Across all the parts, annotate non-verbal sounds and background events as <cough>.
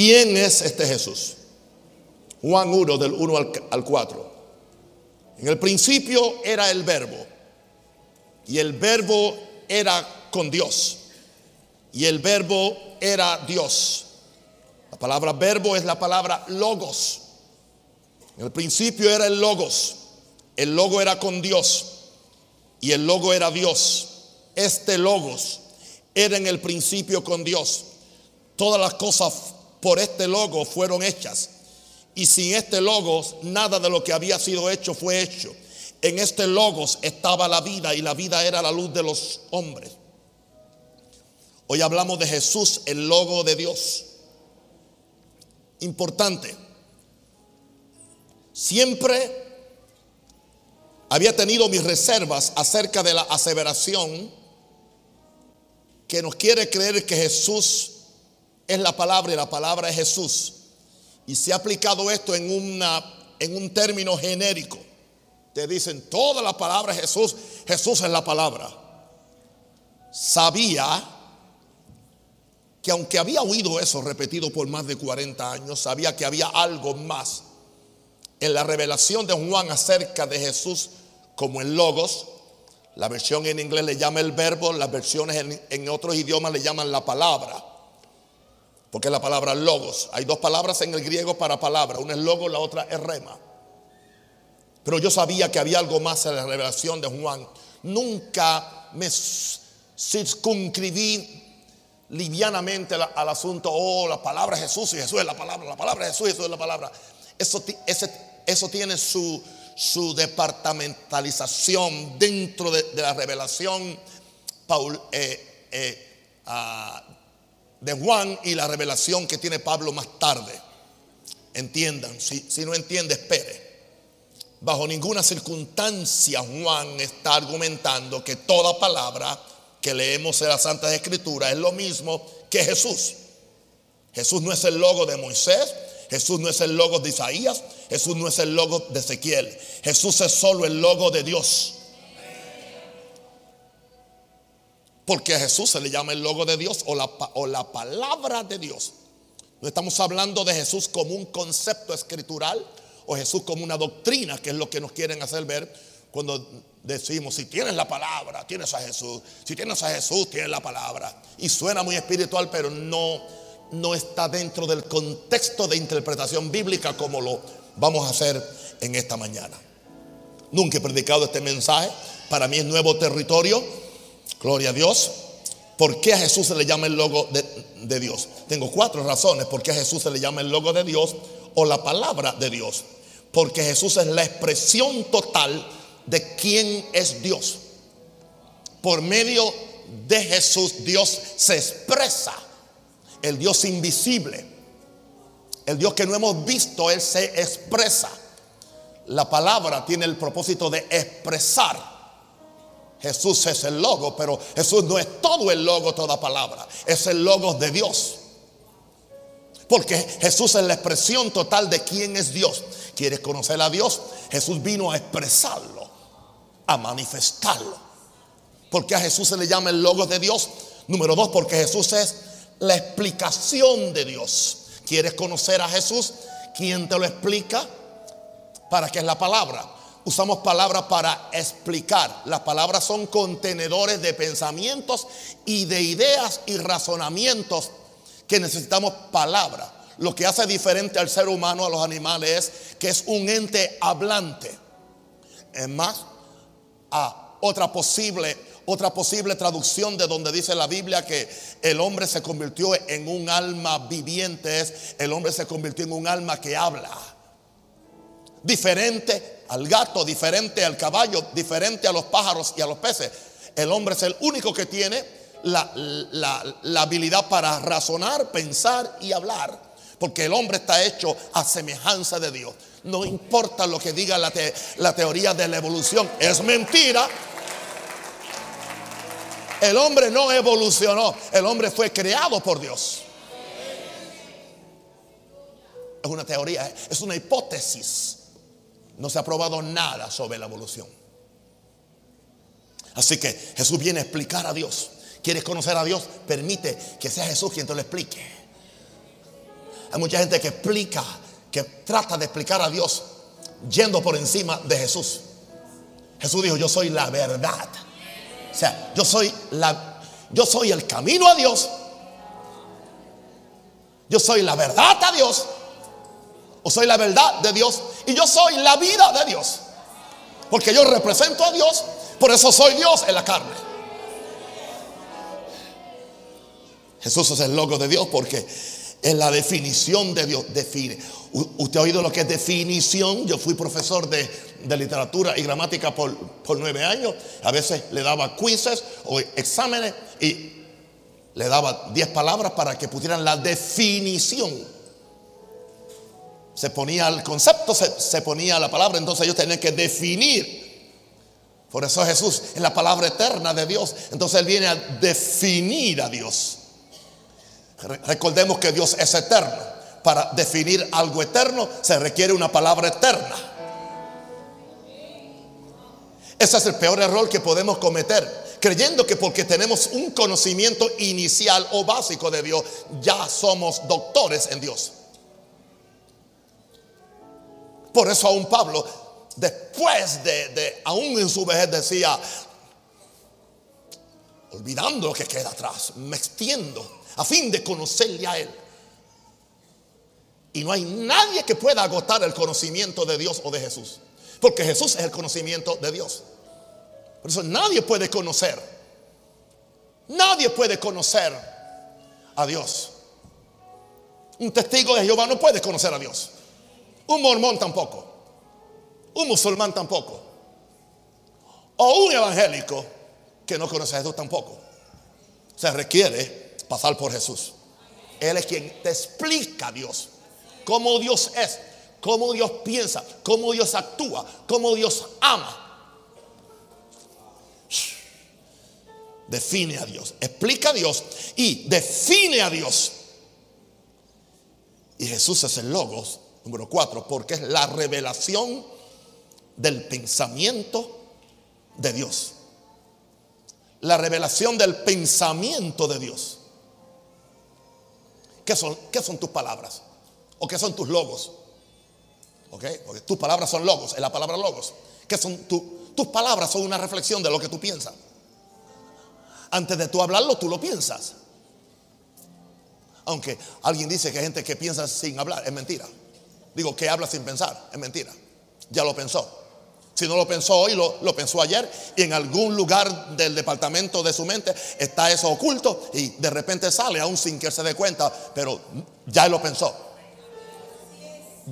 ¿Quién es este Jesús? Juan 1 del 1 al 4. En el principio era el verbo y el verbo era con Dios y el verbo era Dios. La palabra verbo es la palabra logos. En el principio era el logos. El logo era con Dios y el logo era Dios. Este logos era en el principio con Dios. Todas las cosas por este logo fueron hechas. Y sin este logos, nada de lo que había sido hecho fue hecho. En este logos estaba la vida y la vida era la luz de los hombres. Hoy hablamos de Jesús, el logo de Dios. Importante. Siempre había tenido mis reservas acerca de la aseveración que nos quiere creer que Jesús es la palabra y la palabra es Jesús. Y se ha aplicado esto en, una, en un término genérico. Te dicen, toda la palabra es Jesús, Jesús es la palabra. Sabía que aunque había oído eso repetido por más de 40 años, sabía que había algo más en la revelación de Juan acerca de Jesús como el logos. La versión en inglés le llama el verbo, las versiones en, en otros idiomas le llaman la palabra. Porque la palabra logos. Hay dos palabras en el griego para palabra. Una es logos, la otra es rema. Pero yo sabía que había algo más en la revelación de Juan. Nunca me circunscribí livianamente al, asunto, oh, la palabra Jesús y Jesús es la palabra, la palabra de Jesús y Jesús es la palabra. Eso, eso tiene su, su, departamentalización dentro de, la revelación Paul, eh, eh, ah, de Juan y la revelación que tiene Pablo más tarde. Entiendan, si, no entiende, espere. Bajo ninguna circunstancia Juan está argumentando que toda palabra que leemos en las Santas Escrituras es lo mismo que Jesús. Jesús no es el logo de Moisés, Jesús no es el logo de Isaías, Jesús no es el logo de Ezequiel, Jesús es solo el logo de Dios. Porque a Jesús se le llama el logo de Dios o la, o la palabra de Dios. No estamos hablando de Jesús como un concepto escritural o Jesús como una doctrina, que es lo que nos quieren hacer ver cuando decimos, si tienes la palabra, tienes a Jesús. Si tienes a Jesús, tienes la palabra. Y suena muy espiritual, pero no, no está dentro del contexto de interpretación bíblica como lo vamos a hacer en esta mañana. Nunca he predicado este mensaje. Para mí es nuevo territorio. Gloria a Dios. ¿Por qué a Jesús se le llama el logo de, Dios? Tengo cuatro razones por qué a Jesús se le llama el logo de Dios o la palabra de Dios. Porque Jesús es la expresión total de quién es Dios. Por medio de Jesús Dios se expresa. El Dios invisible. El Dios que no hemos visto, Él se expresa. La palabra tiene el propósito de expresar. Jesús es el logo, pero Jesús no es todo el logo, toda palabra. Es el logo de Dios. Porque Jesús es la expresión total de quién es Dios. ¿Quieres conocer a Dios? Jesús vino a expresarlo a manifestarlo. Porque a Jesús se le llama el logo de Dios. Número dos, porque Jesús es la explicación de Dios. ¿Quieres conocer a Jesús? ¿Quién te lo explica? ¿Para qué es la palabra? Usamos palabras para explicar. Las palabras son contenedores de pensamientos y de ideas y razonamientos que necesitamos palabras. Lo que hace diferente al ser humano, a los animales, es que es un ente hablante. Es más, a otra posible, otra posible traducción de donde dice la Biblia que el hombre se convirtió en un alma viviente, es el hombre se convirtió en un alma que habla. Diferente al gato, diferente al caballo, diferente a los pájaros y a los peces. El hombre es el único que tiene la, la habilidad para razonar, pensar y hablar. Porque el hombre está hecho a semejanza de Dios. No importa lo que diga la, la teoría de la evolución. Es mentira. El hombre no evolucionó. El hombre fue creado por Dios. Es una teoría, es una hipótesis. No se ha probado nada sobre la evolución. Así que Jesús viene a explicar a Dios. ¿Quieres conocer a Dios? Permite que sea Jesús quien te lo explique. Hay mucha gente que explica, que trata de explicar a Dios yendo por encima de Jesús. Jesús dijo, yo soy la verdad. O sea, yo soy la yo soy el camino a Dios. Yo soy la verdad a Dios. O soy la verdad de Dios. Y yo soy la vida de Dios. Porque yo represento a Dios. Por eso soy Dios en la carne. Jesús es el logo de Dios porque es la definición de Dios. Define. Usted ha oído lo que es definición. Yo fui profesor de, literatura y gramática por, por, nueve años. A veces le daba quizzes o exámenes y le daba diez palabras para que pusieran la definición. Se ponía el concepto, se, se ponía la palabra, entonces ellos tenían que definir. Por eso Jesús es la palabra eterna de Dios. Entonces Él viene a definir a Dios. Recordemos que Dios es eterno. Para definir algo eterno se requiere una palabra eterna. Ese es el peor error que podemos cometer. Creyendo que porque tenemos un conocimiento inicial o básico de Dios, ya somos doctores en Dios. Por eso aún Pablo, después de, de aún en su vejez decía, olvidando lo que queda atrás, me extiendo a fin de conocerle a Él. Y no hay nadie que pueda agotar el conocimiento de Dios o de Jesús. Porque Jesús es el conocimiento de Dios. Por eso nadie puede conocer. Nadie puede conocer a Dios. Un testigo de Jehová no puede conocer a Dios. Un mormón tampoco. Un musulmán tampoco. O un evangélico que no conoce a Jesús tampoco. Se requiere pasar por Jesús. Él es quien te explica a Dios, cómo Dios es, cómo Dios piensa, cómo Dios actúa, cómo Dios ama. Define a Dios, explica a Dios y define a Dios. Y Jesús es el logos, número cuatro, porque es la revelación del pensamiento de Dios. La revelación del pensamiento de Dios. ¿Qué son, qué son tus palabras? ¿O qué son tus logos? ¿Ok? Porque tus palabras son logos, es la palabra logos. ¿Qué son tus palabras? Son una reflexión de lo que tú piensas. Antes de tú hablarlo, tú lo piensas. Aunque alguien dice que hay gente que piensa sin hablar, es mentira. Digo, que habla sin pensar, es mentira. Ya lo pensó. Si no lo pensó hoy, lo, pensó ayer y en algún lugar del departamento de su mente está eso oculto y de repente sale aún sin que se dé cuenta, pero ya él lo pensó.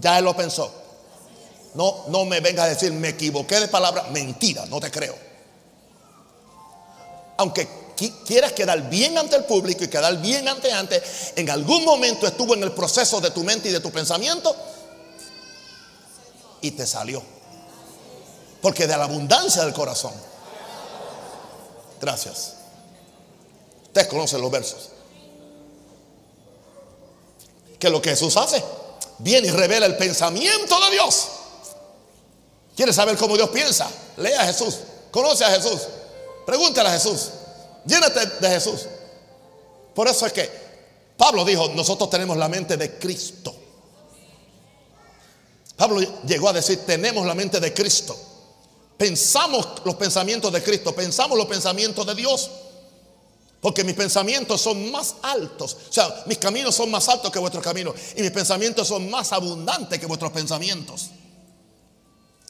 Ya él lo pensó. No, no me venga a decir, me equivoqué de palabra. Mentira, no te creo. Aunque quieras quedar bien ante el público y quedar bien ante antes, en algún momento estuvo en el proceso de tu mente y de tu pensamiento y te salió. Porque de la abundancia del corazón. Gracias. Ustedes conocen los versos. Que lo que Jesús hace, viene y revela el pensamiento de Dios. ¿Quieres saber cómo Dios piensa? Lea a Jesús. Conoce a Jesús. Pregúntale a Jesús. Llénate de Jesús. Por eso es que Pablo dijo, nosotros tenemos la mente de Cristo. Pablo llegó a decir, tenemos la mente de Cristo pensamos los pensamientos de Cristo, pensamos los pensamientos de Dios. Porque mis pensamientos son más altos. O sea, mis caminos son más altos que vuestros caminos. Y mis pensamientos son más abundantes que vuestros pensamientos.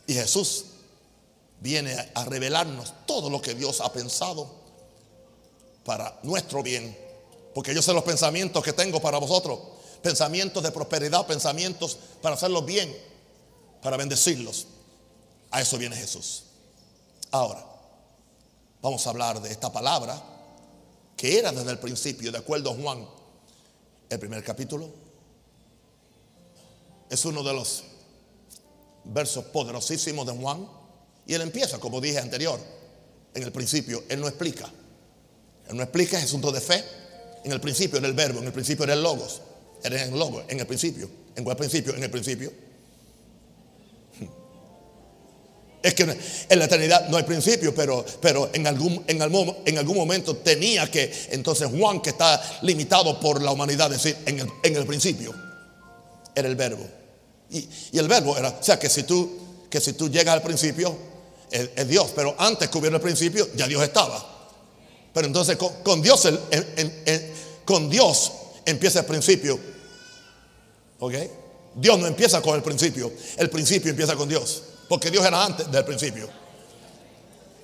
Y Jesús viene a revelarnos todo lo que Dios ha pensado para nuestro bien. Porque yo sé los pensamientos que tengo para vosotros. Pensamientos de prosperidad, pensamientos para hacerlos bien, para bendecirlos. A eso viene Jesús. Ahora, vamos a hablar de esta palabra que era desde el principio, de acuerdo a Juan, el primer capítulo. Es uno de los versos poderosísimos de Juan. Y él empieza, como dije anterior, en el principio. Él no explica. Él no explica, es asunto de fe. En el principio era el verbo, en el principio era el logos. Era el logos, en el principio. ¿En cuál principio? En el principio. Es que en la eternidad no hay principio, pero, pero en, algún, en, algún, en algún momento tenía que, entonces Juan, que está limitado por la humanidad, decir en el, en el principio. era el verbo. Y, y el verbo era, o sea, que si tú, que si tú llegas al principio, es, Dios. Pero antes que hubiera el principio, ya Dios estaba. Pero entonces con, Dios, con Dios empieza el principio. ¿Ok? Dios no empieza con el principio. El principio empieza con Dios. Porque Dios era antes del principio.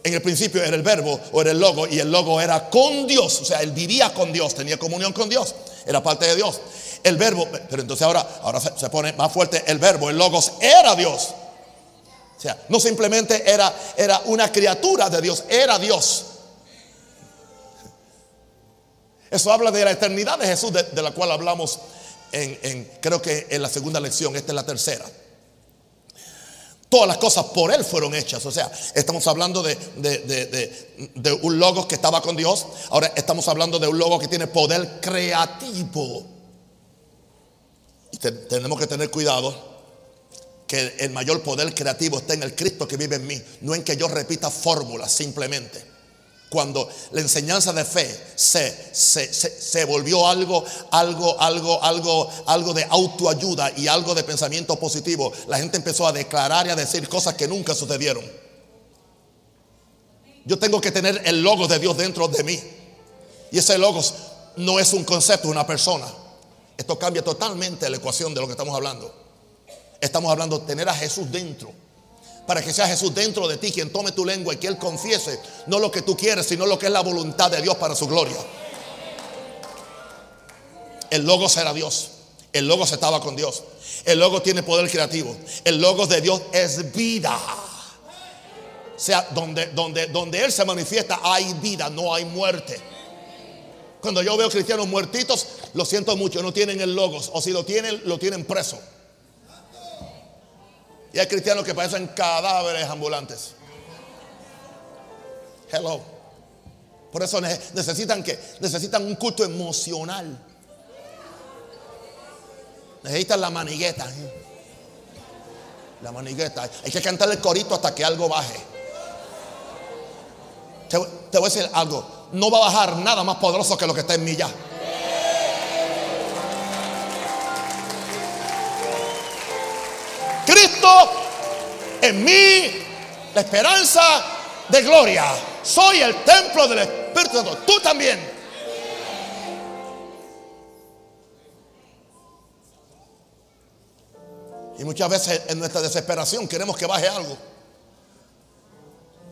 En el principio era el verbo o era el logo y el logo era con Dios. O sea, él vivía con Dios, tenía comunión con Dios, era parte de Dios. El verbo, pero entonces ahora, ahora se, pone más fuerte el verbo, el logos era Dios. O sea, no simplemente era, era una criatura de Dios, era Dios. Eso habla de la eternidad de Jesús, de, de la cual hablamos en, en- creo que en la segunda lección, esta es la tercera. Todas las cosas por Él fueron hechas. O sea, estamos hablando de, un logo que estaba con Dios. Ahora estamos hablando de un logo que tiene poder creativo. Tenemos que tener cuidado que el mayor poder creativo está en el Cristo que vive en mí, no en que yo repita fórmulas simplemente. Cuando la enseñanza de fe se, se, se- se volvió algo, algo, algo, algo, algo de autoayuda y algo de pensamiento positivo, la gente empezó a declarar y a decir cosas que nunca sucedieron. Yo tengo que tener el logo de Dios dentro de mí. Y ese logos no es un concepto, es una persona. Esto cambia totalmente la ecuación de lo que estamos hablando. Estamos hablando de tener a Jesús dentro. Para que sea Jesús dentro de ti quien tome tu lengua y que Él confiese no lo que tú quieres, sino lo que es la voluntad de Dios para su gloria. El Logos era Dios. El Logos estaba con Dios. El Logos tiene poder creativo. El Logos de Dios es vida. O sea, donde, donde, donde Él se manifiesta hay vida, no hay muerte. Cuando yo veo cristianos muertitos, lo siento mucho, no tienen el Logos. O si lo tienen, lo tienen preso. Y hay cristianos que parecen cadáveres ambulantes. Hello. Por eso ne- necesitan que necesitan un culto emocional. Necesitan la manigueta. La manigueta. Hay que cantar el corito hasta que algo baje. Te, te voy a decir algo. No va a bajar nada más poderoso que lo que está en mí ya. Cristo en mí, la esperanza de gloria. Soy el templo del Espíritu Santo. Tú también. Y muchas veces en nuestra desesperación queremos que baje algo.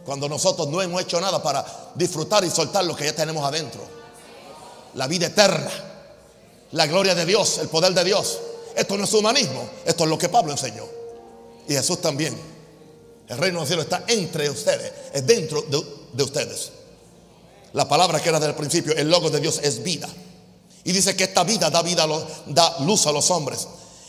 Cuando nosotros no hemos hecho nada para disfrutar y soltar lo que ya tenemos adentro. La vida eterna. La gloria de Dios, el poder de Dios. Esto no es humanismo, esto es lo que Pablo enseñó. Y Jesús también. El reino del cielo está entre ustedes, es dentro de, de ustedes. La palabra que era del principio, el logo de Dios es vida. Y dice que esta vida da vida, da luz a los hombres.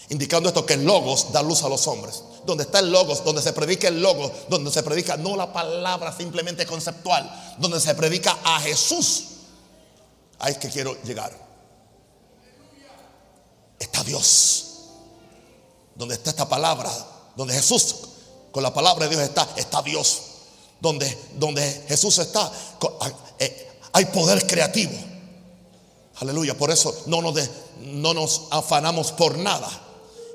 Indicando esto que el logos da luz a los hombres. Donde está el logos, donde se predica el logos, donde se predica no la palabra simplemente conceptual, donde se predica a Jesús. Ahí es que quiero llegar. Está Dios. Donde está esta palabra, donde Jesús, con la palabra de Dios está, está Dios. Donde, donde Jesús está, ah, eh, hay poder creativo. Aleluya. Por eso no nos, no nos afanamos por nada.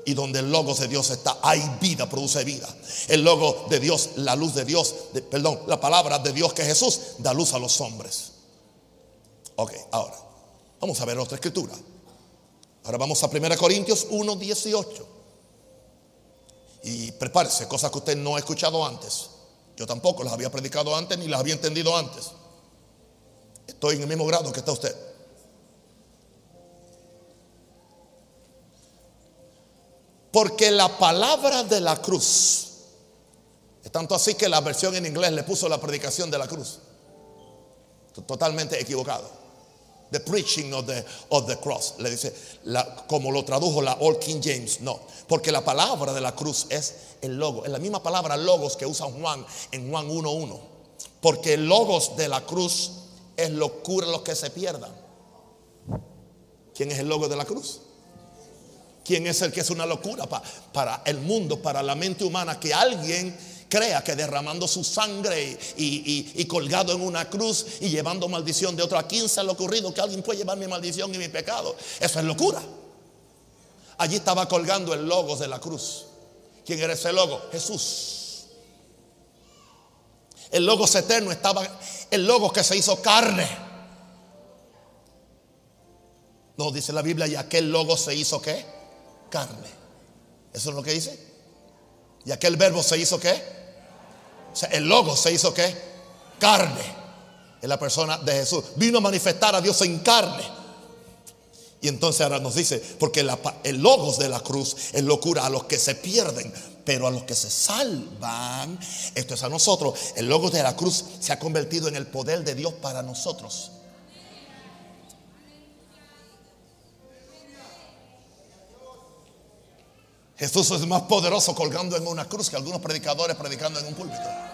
Y donde el logo de Dios está, hay vida, produce vida. El logo de Dios, la luz de Dios, de- perdón, la palabra de Dios que es Jesús, da luz a los hombres. Ok, ahora, vamos a ver otra escritura. Ahora vamos a 1 Corintios 1, 18. Y prepárese, cosas que usted no ha escuchado antes. Yo tampoco las había predicado antes ni las había entendido antes. Estoy en el mismo grado que está usted. Porque la palabra de la cruz, es tanto así que la versión en inglés le puso la predicación de la cruz. Totalmente equivocado. The preaching of the, of the cross. Le dice, como lo tradujo la Old King James. No, porque la palabra de la cruz es el logo. Es la misma palabra logos que usa Juan en Juan 1.1. Porque el logos de la cruz es locura los que se pierdan. ¿Quién es el logo de la cruz? ¿Quién es el que es una locura pa- para el mundo, para la mente humana? Que alguien crea que derramando su sangre y, y- y colgado en una cruz y llevando maldición de otro. ¿A quién se le ocurrido que alguien puede llevar mi maldición y mi pecado? Eso es locura. Allí estaba colgando el logo de la cruz. ¿Quién era ese logo? Jesús. El logo eterno estaba, el logo que se hizo carne. No, dice la Biblia, y aquel logo se hizo qué? Carne. ¿Eso es lo que dice? ¿Y aquel verbo se hizo qué? El logo se hizo qué? Carne. En la persona de Jesús. Vino a manifestar a Dios en carne. Y entonces ahora nos dice, porque el logos de la cruz es locura a los que se pierden, pero a los que se salvan, esto es a nosotros, el logos de la cruz se ha convertido en el poder de Dios para nosotros. Jesús es más poderoso colgando en una cruz que algunos predicadores predicando en un púlpito.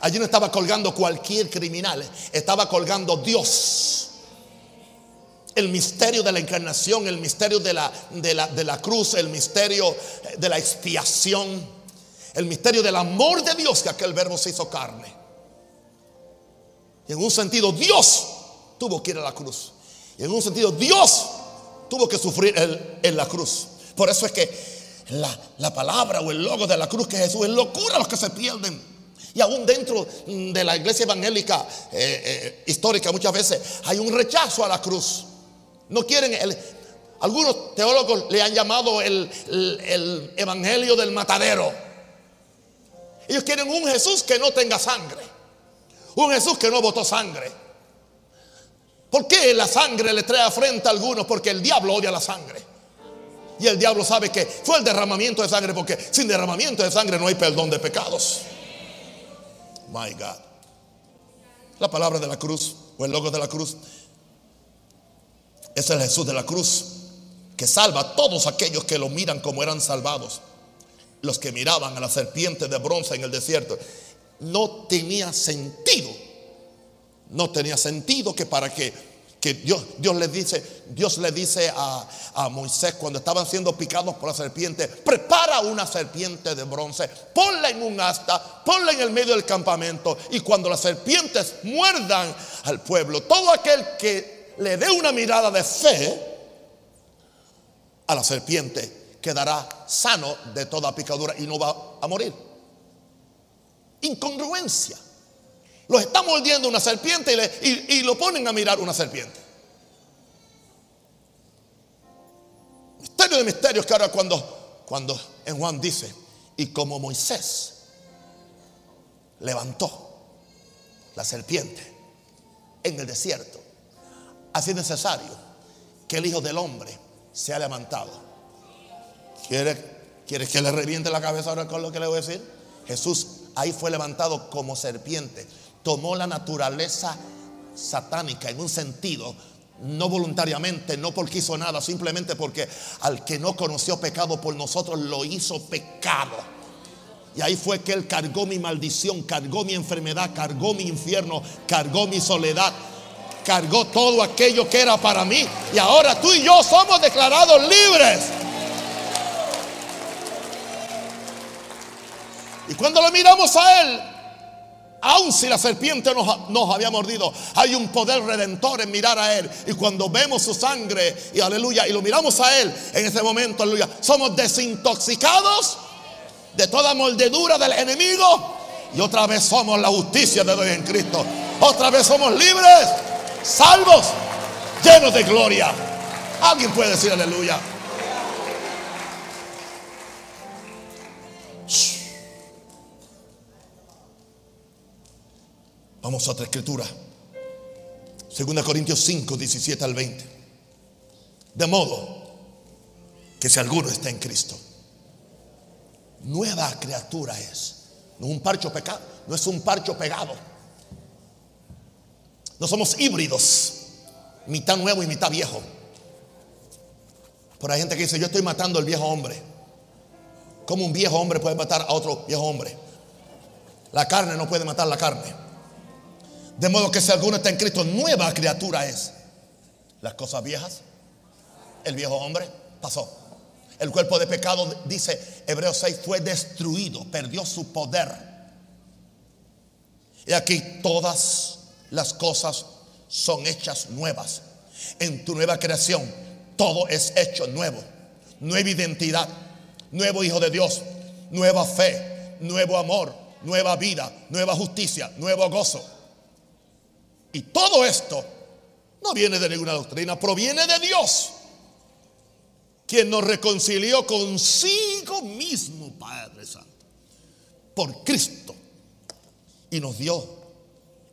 Allí no estaba colgando cualquier criminal, estaba colgando Dios. El misterio de la encarnación, el misterio de la, de la, de la cruz, el misterio de la expiación, el misterio del amor de Dios que aquel verbo se hizo carne. Y en un sentido Dios tuvo que ir a la cruz. Y en un sentido Dios tuvo que sufrir en la cruz. Por eso es que la, la palabra o el logo de la cruz que Jesús es locura a los que se pierden. Y aún dentro de la iglesia evangélica eh, eh, histórica muchas veces hay un rechazo a la cruz. No quieren, algunos teólogos le han llamado el, el evangelio del matadero. Ellos quieren un Jesús que no tenga sangre. Un Jesús que no votó sangre. ¿Por qué la sangre le trae afrenta a algunos? Porque el diablo odia la sangre. Y el diablo sabe que fue el derramamiento de sangre, porque sin derramamiento de sangre no hay perdón de pecados. My God. La palabra de la cruz o el logo de la cruz es el Jesús de la cruz que salva a todos aquellos que lo miran como eran salvados. Los que miraban a la serpiente de bronce en el desierto. No tenía sentido. No tenía sentido que para que que Dios, Dios le dice, Dios le dice a, a, Moisés cuando estaban siendo picados por la serpiente, prepara una serpiente de bronce, ponla en un asta, ponla en el medio del campamento y cuando las serpientes muerdan al pueblo, todo aquel que le dé una mirada de fe a la serpiente quedará sano de toda picadura y no va a morir. Incongruencia. Los está mordiendo una serpiente y, lo ponen a mirar una serpiente. Misterio de misterios que ahora cuando, cuando en Juan dice, y como Moisés levantó la serpiente en el desierto, así es necesario que el Hijo del Hombre sea levantado. ¿Quiere, ¿Quiere que le reviente la cabeza ahora con lo que le voy a decir? Jesús ahí fue levantado como serpiente tomó la naturaleza satánica en un sentido, no voluntariamente, no porque hizo nada, simplemente porque al que no conoció pecado por nosotros lo hizo pecado. Y ahí fue que Él cargó mi maldición, cargó mi enfermedad, cargó mi infierno, cargó mi soledad, cargó todo aquello que era para mí. Y ahora tú y yo somos declarados libres. Y cuando lo miramos a Él, Aun si la serpiente nos, había mordido, hay un poder redentor en mirar a Él. Y cuando vemos su sangre, y aleluya, y lo miramos a Él, en ese momento, aleluya, somos desintoxicados de toda moldedura del enemigo. Y otra vez somos la justicia de Dios en Cristo. Otra vez somos libres, salvos, llenos de gloria. Alguien puede decir aleluya. Vamos a otra escritura. Segunda Corintios 5, 17 al 20. De modo que si alguno está en Cristo, nueva criatura es. No es un parcho pecado, no es un parcho pegado. No somos híbridos, mitad nuevo y mitad viejo. Por hay gente que dice, yo estoy matando al viejo hombre. ¿Cómo un viejo hombre puede matar a otro viejo hombre? La carne no puede matar la carne. De modo que si alguno está en Cristo, nueva criatura es. Las cosas viejas, el viejo hombre, pasó. El cuerpo de pecado, dice Hebreos 6, fue destruido, perdió su poder. Y aquí todas las cosas son hechas nuevas. En tu nueva creación, todo es hecho nuevo. Nueva identidad, nuevo hijo de Dios, nueva fe, nuevo amor, nueva vida, nueva justicia, nuevo gozo. Y todo esto no viene de ninguna doctrina, proviene de Dios, quien nos reconcilió consigo mismo, Padre Santo, por Cristo, y nos dio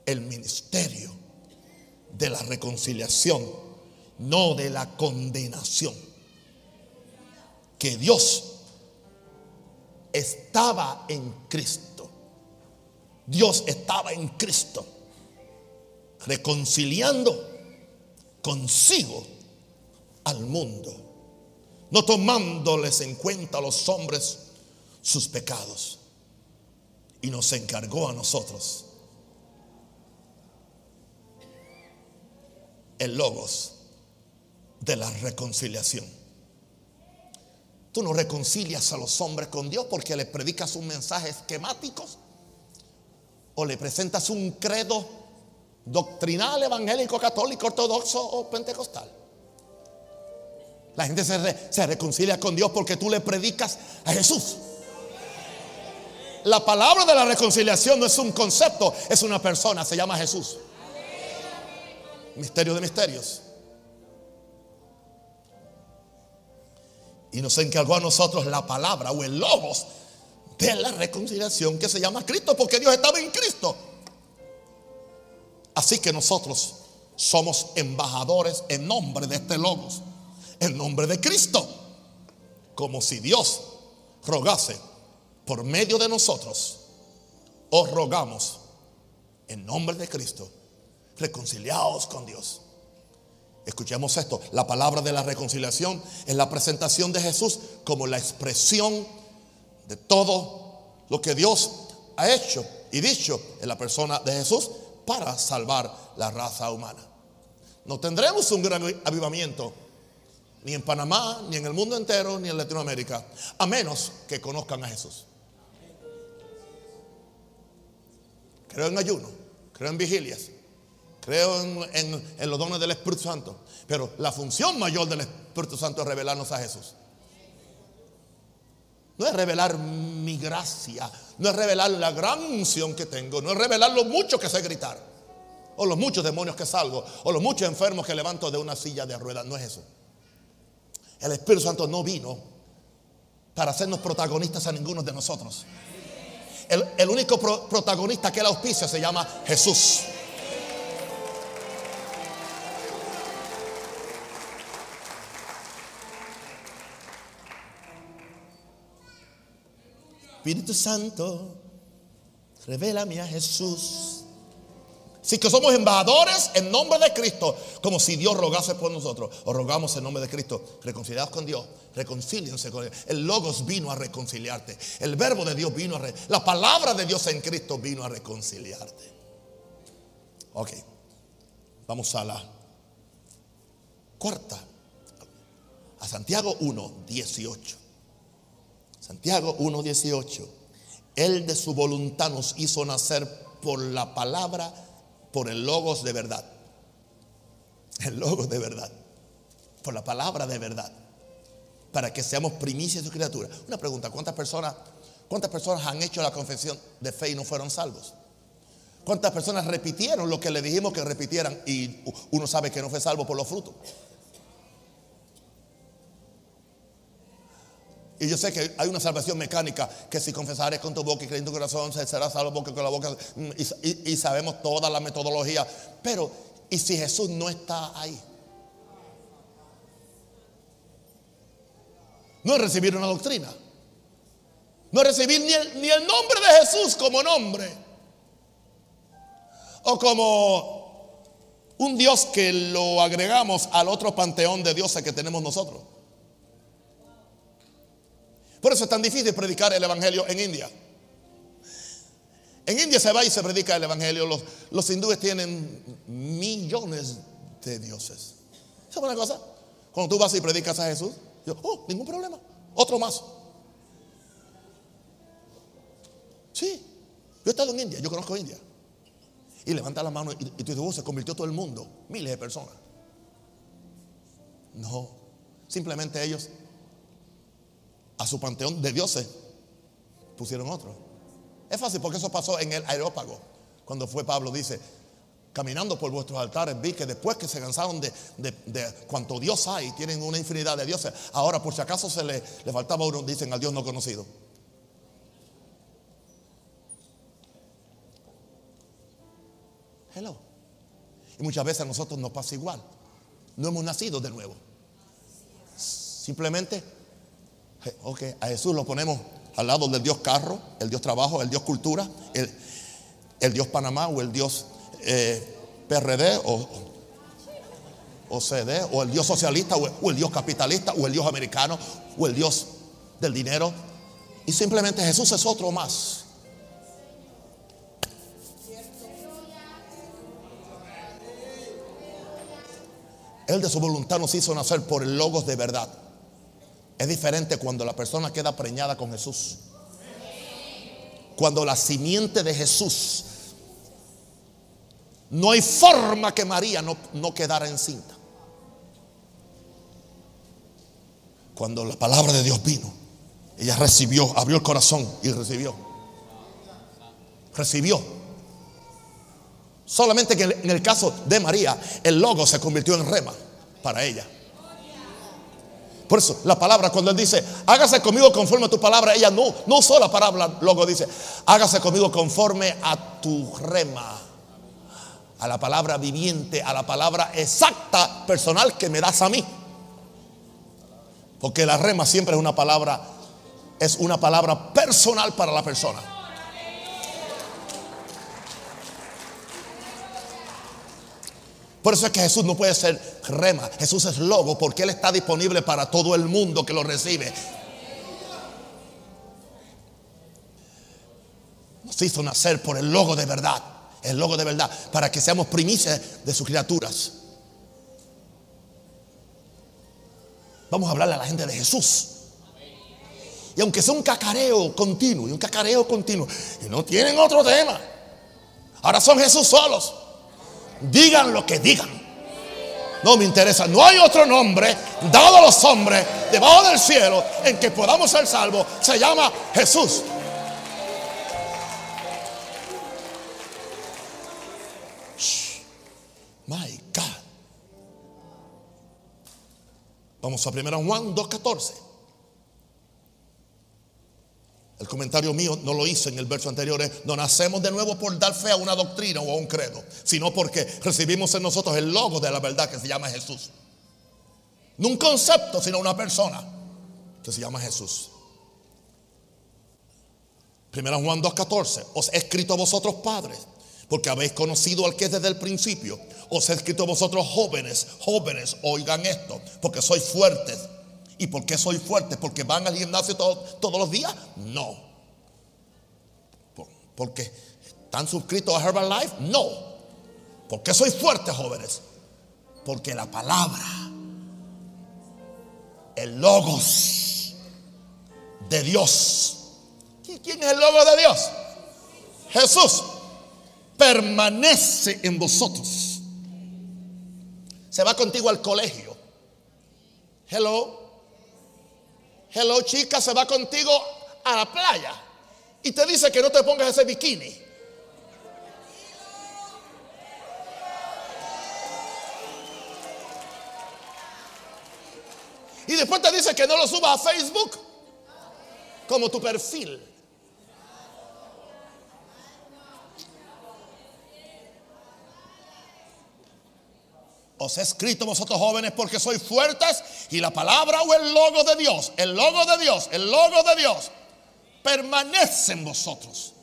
el ministerio de la reconciliación, no de la condenación. Que Dios estaba en Cristo. Dios estaba en Cristo, reconciliando consigo al mundo, no tomándoles en cuenta a los hombres sus pecados. Y nos encargó a nosotros el logos de la reconciliación. Tú no reconcilias a los hombres con Dios porque le predicas un mensaje esquemático o le presentas un credo doctrinal, evangélico, católico, ortodoxo o pentecostal. La gente se, se reconcilia con Dios porque tú le predicas a Jesús. La palabra de la reconciliación no es un concepto, es una persona, se llama Jesús. Misterio de misterios. Y nos encargó a nosotros la palabra o el logos de la reconciliación que se llama Cristo, porque Dios estaba en Cristo. Así que nosotros somos embajadores en nombre de este logos, en nombre de Cristo, como si Dios rogase por medio de nosotros, os rogamos en nombre de Cristo, reconciliados con Dios. Escuchemos esto, la palabra de la reconciliación es la presentación de Jesús como la expresión de todo lo que Dios ha hecho y dicho en la persona de Jesús para salvar la raza humana. No tendremos un gran avivamiento ni en Panamá, ni en el mundo entero, ni en Latinoamérica, a menos que conozcan a Jesús. Creo en ayuno, creo en vigilias, creo en, los dones del Espíritu Santo, pero la función mayor del Espíritu Santo es revelarnos a Jesús. No es revelar mi gracia, no es revelar la gran unción que tengo, no es revelar lo mucho que sé gritar, o los muchos demonios que salgo, o los muchos enfermos que levanto de una silla de ruedas, no es eso. El Espíritu Santo no vino para hacernos protagonistas a ninguno de nosotros. El, único protagonista que la auspicia se llama Jesús. Espíritu Santo, revélame a Jesús. Así que somos embajadores en nombre de Cristo, como si Dios rogase por nosotros. O rogamos en nombre de Cristo, reconciliados con Dios, reconcíliense con Él. El Logos vino a reconciliarte. El verbo de Dios vino a... la palabra de Dios en Cristo vino a reconciliarte. Ok, vamos a la cuarta. A Santiago 1, 18. Santiago 1.18. Él de su voluntad nos hizo nacer por la palabra, por el logos de verdad. El logos de verdad. Por la palabra de verdad. Para que seamos primicias de su criatura. Una pregunta, ¿cuántas personas, cuántas personas han hecho la confesión de fe y no fueron salvos? ¿Cuántas personas repitieron lo que le dijimos que repitieran y uno sabe que no fue salvo por los frutos? Y yo sé que hay una salvación mecánica que si confesares con tu boca y crees en tu corazón, será salvo con la boca. Mm, y, sabemos toda la metodología. Pero, ¿y si Jesús no está ahí? No es recibir una doctrina. No es recibir ni el nombre de Jesús como nombre. O como un Dios que lo agregamos al otro panteón de dioses que tenemos nosotros. Por eso es tan difícil predicar el Evangelio en India. En India se va y se predica el Evangelio. Los, los hindúes tienen millones de dioses. ¿Sabes una cosa? Cuando tú vas y predicas a Jesús, yo, oh, ningún problema. Otro más. Sí, yo he estado en India, yo conozco India. Y levanta la mano y, y tú dices, se convirtió todo el mundo, miles de personas. No, simplemente ellos a su panteón de dioses pusieron otro. Es fácil porque eso pasó en el aerópago. Cuando fue Pablo, dice, caminando por vuestros altares, vi que después que se cansaron de, de, cuanto Dios hay, tienen una infinidad de dioses, ahora por si acaso se le, le faltaba uno, dicen al Dios no conocido. Hello. Y muchas veces a nosotros nos pasa igual. No hemos nacido de nuevo. Simplemente, ok, a Jesús lo ponemos al lado del Dios carro, el Dios trabajo, el Dios cultura, el, el Dios Panamá o el Dios eh, PRD o, o, CD o el Dios socialista o el Dios capitalista o el Dios americano o el Dios del dinero. Y simplemente Jesús es otro más. Él de su voluntad nos hizo nacer por el logos de verdad. Es diferente cuando la persona queda preñada con Jesús. Cuando la simiente de Jesús no hay forma que María no, no quedara encinta. Cuando la palabra de Dios vino, ella recibió, abrió el corazón y recibió. Recibió. Solamente que en el caso de María, el logo se convirtió en rema para ella. Por eso la palabra cuando él dice, hágase conmigo conforme a tu palabra, ella no, no usó la palabra, logo dice, hágase conmigo conforme a tu rema a la palabra viviente, a la palabra exacta, personal que me das a mí. Porque la rema siempre es una palabra, es una palabra personal para la persona. Por eso es que Jesús no puede ser rema, Jesús es logo porque Él está disponible para todo el mundo que lo recibe. Nos hizo nacer por el logo de verdad el logo de verdad, para que seamos primicias de sus criaturas. Vamos a hablarle a la gente de Jesús. Y aunque sea un cacareo continuo, y un cacareo continuo, y no tienen otro tema, ahora son Jesús solos. Digan lo que digan. No me interesa. No hay otro nombre dado a los hombres debajo del cielo en que podamos ser salvos. Se llama Jesús. My God. Vamos a 1 Juan 2.14. El comentario mío no lo hice en el verso anterior. no nacemos de nuevo por dar fe a una doctrina o a un credo, sino porque recibimos en nosotros el logo de la verdad que se llama Jesús. No un concepto, sino una persona que se llama Jesús. 1 Juan 2.14. Os he escrito a vosotros padres porque habéis conocido al que es desde el principio. Os he escrito a vosotros jóvenes, jóvenes, oigan esto, porque sois fuertes. ¿Y por qué sois fuertes? ¿Porque van al gimnasio todos los días? No. ¿Porque están suscritos a Herbalife? No. ¿Por qué sois fuertes, jóvenes? Porque la palabra, el logos de Dios. ¿Quién es el logo de Dios? Jesús permanece en vosotros. Se va contigo al colegio. Hello. Hello, chica, se va contigo a la playa. Y te dice que no te pongas ese bikini. Y después te dice que no lo subas a Facebook como tu perfil. Os he escrito vosotros jóvenes porque sois fuertes y la palabra o el logo de Dios, el logo de Dios, el logo de Dios permanece en vosotros.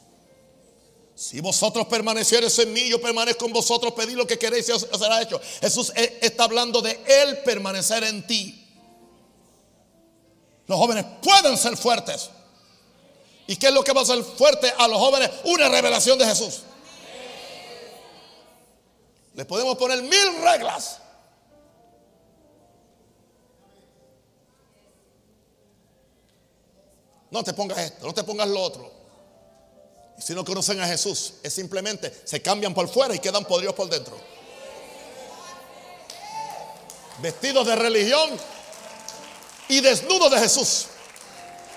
Si vosotros permaneciereis en mí, yo permanezco en vosotros, pedid lo que queréis y os, será hecho. Jesús e, está hablando de Él permanecer en ti. Los jóvenes pueden ser fuertes. ¿Y qué es lo que va a ser fuerte a los jóvenes? Una revelación de Jesús. Le podemos poner mil reglas. No te pongas esto, no te pongas lo otro. Si no conocen a Jesús, es simplemente se cambian por fuera y quedan podridos por dentro. Vestidos de religión y desnudos de Jesús.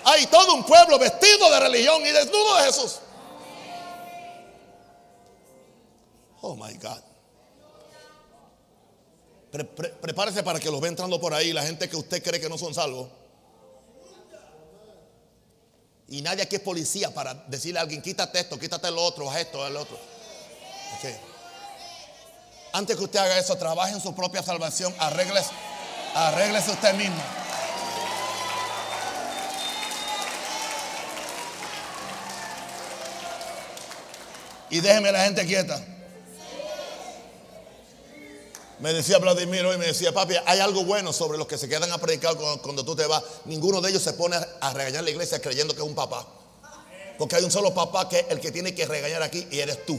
Hay todo un pueblo vestido de religión y desnudo de Jesús. Oh my God. Prepárese para que los ve entrando por ahí la gente que usted cree que no son salvos. Y nadie aquí es policía para decirle a alguien, quítate esto, quítate lo otro, haz esto, el otro. Antes que usted haga eso, trabaje en su propia salvación, arréglese, arréglese usted mismo. Y déjeme la gente quieta. Me decía Vladimir hoy, me decía, papi, hay algo bueno sobre los que se quedan a predicar cuando, tú te vas. Ninguno de ellos se pone a regañar la iglesia creyendo que es un papá. Porque hay un solo papá que es el que tiene que regañar aquí y eres tú.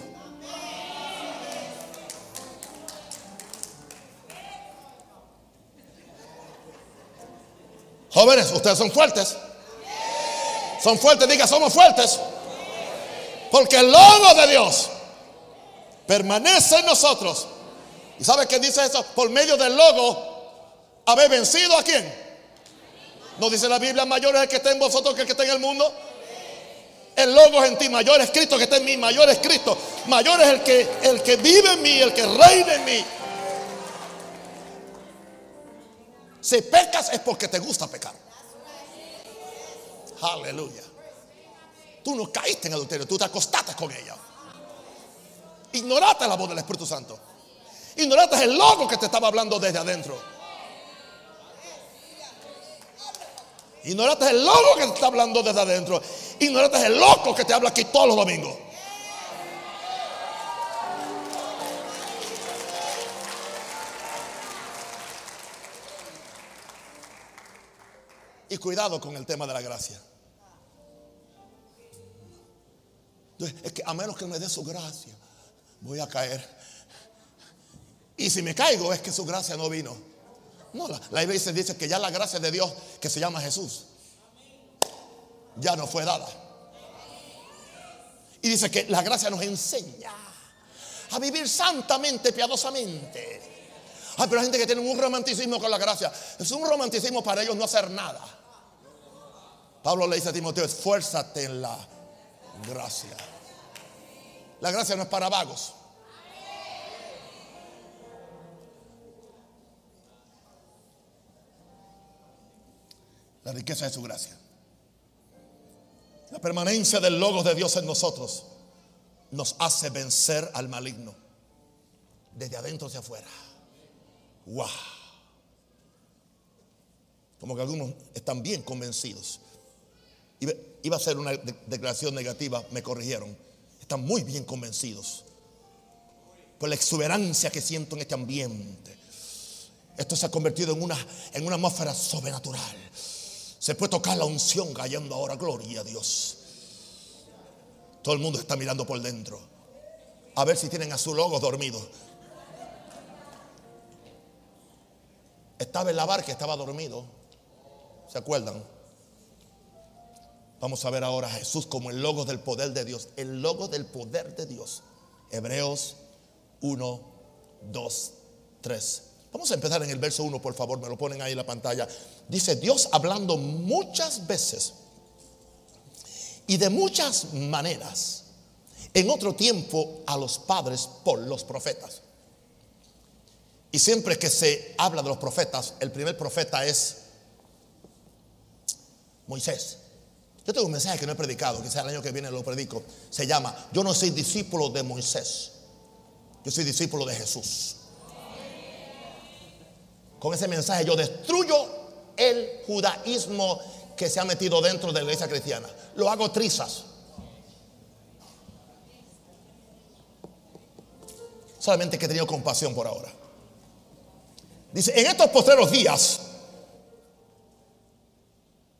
Jóvenes, ustedes son fuertes. Son fuertes, diga, somos fuertes. Porque el logo de Dios permanece en nosotros ¿Y sabe qué dice eso? Por medio del logo, haber vencido a quién. ¿No dice la Biblia mayor es el que está en vosotros que el que está en el mundo? El logo es en ti, mayor es Cristo que está en mí, mayor es Cristo, mayor es el que, el que vive en mí, el que reina en mí. Si pecas es porque te gusta pecar. Aleluya. Tú no caíste en adulterio, tú te acostaste con ella. Ignoraste la voz del Espíritu Santo. Ignoraste el loco que te estaba hablando desde adentro. Ignoraste el loco que te está hablando desde adentro. Ignoraste el loco que te habla aquí todos los domingos. Y cuidado con el tema de la gracia. Es que a menos que me dé su gracia, voy a caer. Y si me caigo es que su gracia no vino. No, la, la iglesia dice que ya la gracia de Dios que se llama Jesús ya no fue dada. Y dice que la gracia nos enseña a vivir santamente, piadosamente. Hay pero hay gente que tiene un romanticismo con la gracia. Es un romanticismo para ellos no hacer nada. Pablo le dice a Timoteo, esfuérzate en la gracia. La gracia no es para vagos. La riqueza de su gracia. La permanencia del Logos de Dios en nosotros nos hace vencer al maligno desde adentro hacia afuera. ¡Wow! Como que algunos están bien convencidos. Iba a ser una declaración negativa, me corrigieron. Están muy bien convencidos por la exuberancia que siento en este ambiente. Esto se ha convertido en una, en una atmósfera sobrenatural. Se puede tocar la unción cayendo ahora, gloria a Dios. Todo el mundo está mirando por dentro. A ver si tienen a su logo dormido. Estaba en la barca, estaba dormido. ¿Se acuerdan? Vamos a ver ahora a Jesús como el logo del poder de Dios. El logo del poder de Dios. Hebreos 1, 2, 3. Vamos a empezar en el verso 1, por favor, me lo ponen ahí en la pantalla. Dice Dios hablando muchas veces y de muchas maneras en otro tiempo a los padres por los profetas. Y siempre que se habla de los profetas, el primer profeta es Moisés. Yo tengo un mensaje que no he predicado, quizá el año que viene lo predico. Se llama, yo no soy discípulo de Moisés, yo soy discípulo de Jesús. Con ese mensaje yo destruyo el judaísmo que se ha metido dentro de la iglesia cristiana. Lo hago trizas. Solamente que he tenido compasión por ahora. Dice, en estos postreros días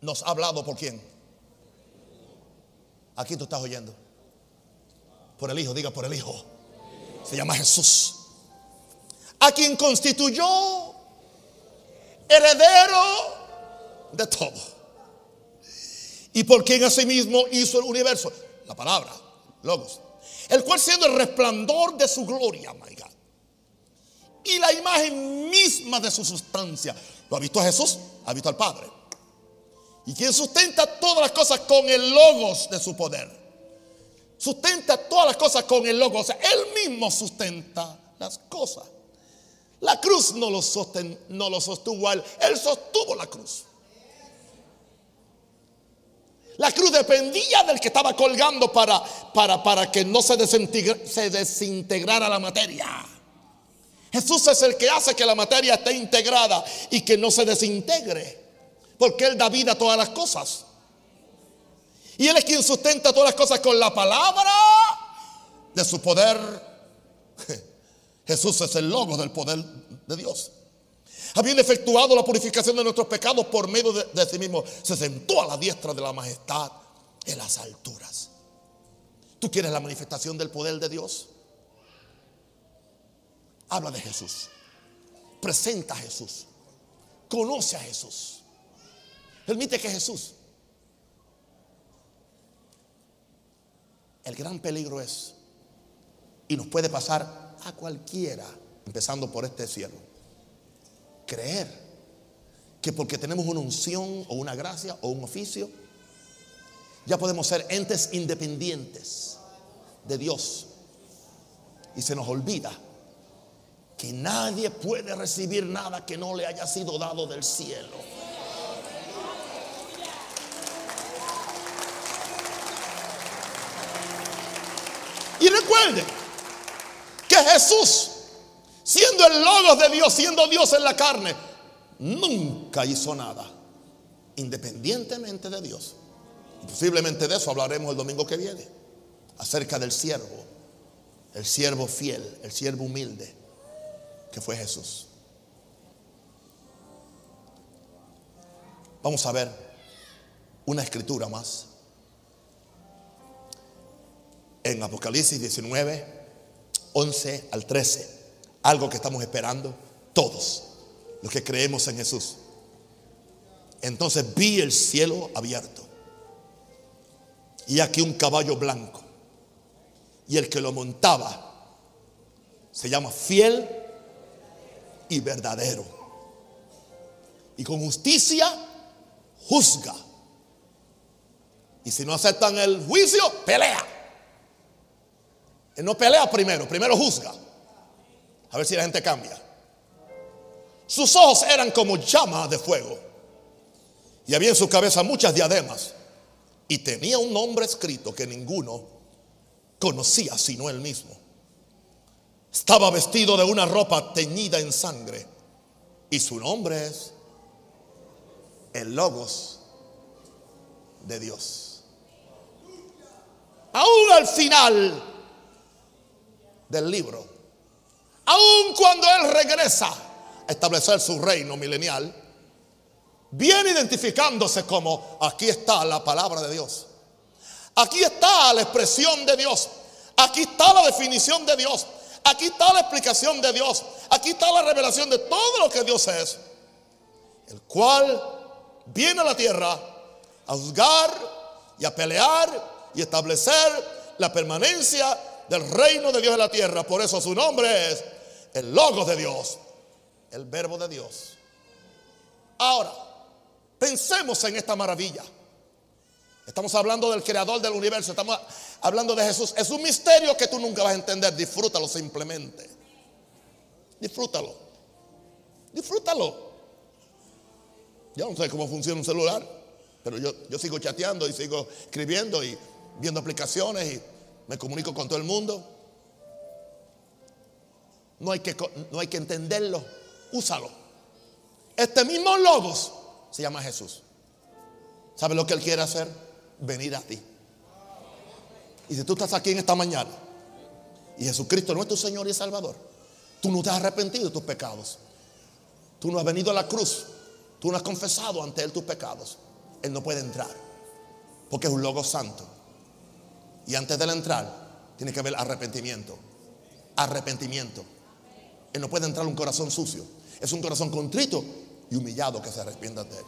nos ha hablado por quién. Aquí tú estás oyendo. Por el Hijo, diga por el Hijo. Se llama Jesús. A quien constituyó heredero de todo. Y por quien asimismo hizo el universo. La palabra, Logos. El cual siendo el resplandor de su gloria, my God. Y la imagen misma de su sustancia. ¿Lo ha visto a Jesús? ¿Ha visto al Padre? Y quien sustenta todas las cosas con el logos de su poder. Sustenta todas las cosas con el logos. O sea, él mismo sustenta las cosas. La cruz no lo, sostuvo él, él sostuvo la cruz. La cruz dependía del que estaba colgando para, para, para que no se, se desintegrara la materia. Jesús es el que hace que la materia esté integrada y que no se desintegre. Porque Él da vida a todas las cosas. Y Él es quien sustenta todas las cosas con la palabra de su poder. <laughs> Jesús es el logo del poder de Dios. Habiendo efectuado la purificación de nuestros pecados por medio de, sí mismo, se sentó a la diestra de la majestad en las alturas. ¿Tú quieres la manifestación del poder de Dios? Habla de Jesús. Presenta a Jesús. Conoce a Jesús. Permite que Jesús. El gran peligro es, y nos puede pasar a cualquiera, empezando por este cielo creer que porque tenemos una unción o una gracia o un oficio, ya podemos ser entes independientes de Dios. Y se nos olvida que nadie puede recibir nada que no le haya sido dado del cielo. Y recuerden Jesús siendo el logos de Dios, siendo Dios en la carne, nunca hizo nada independientemente de Dios. posiblemente de eso hablaremos el domingo que viene, acerca del siervo, el siervo fiel, el siervo humilde, que fue Jesús. Vamos a ver una escritura más. En Apocalipsis 19, 11 al 13 algo que estamos esperando todos los que creemos en Jesús. Entonces vi el cielo abierto y aquí un caballo blanco y el que lo montaba se llama fiel y verdadero. Y con justicia juzga. Y si no aceptan el juicio, pelea. Él no pelea primero, primero juzga. A ver si la gente cambia. Sus ojos eran como llamas de fuego. Y había en su cabeza muchas diademas. Y tenía un nombre escrito que ninguno conocía sino él mismo. Estaba vestido de una ropa teñida en sangre. Y su nombre es el Logos de Dios. Aún al final del libro aun cuando Él regresa a establecer su reino milenial, viene identificándose como aquí está la palabra de Dios. Aquí está la expresión de Dios. Aquí está la definición de Dios. Aquí está la explicación de Dios. Aquí está la revelación de todo lo que Dios es. El cual viene a la tierra a juzgar y a pelear y establecer la permanencia del reino de Dios en la tierra. Por eso su nombre es el logo de Dios, el verbo de Dios. Ahora, pensemos en esta maravilla. Estamos hablando del creador del universo, estamos hablando de Jesús. Es un misterio que tú nunca vas a entender. Disfrútalo simplemente. Disfrútalo. Disfrútalo. Yo no sé cómo funciona un celular, pero yo, yo sigo chateando y sigo escribiendo y viendo aplicaciones y me comunico con todo el mundo. No hay que, no hay que entenderlo, úsalo. Este mismo logos se llama Jesús. ¿Sabes lo que Él quiere hacer? Venir a ti. Y si tú estás aquí en esta mañana y Jesucristo no es tu Señor y Salvador, tú no te has arrepentido de tus pecados. Tú no has venido a la cruz. Tú no has confesado ante Él tus pecados. Él no puede entrar. Porque es un logo santo. Y antes de entrar, tiene que haber arrepentimiento. Arrepentimiento no puede entrar un corazón sucio. Es un corazón contrito y humillado que se arrepienta de él.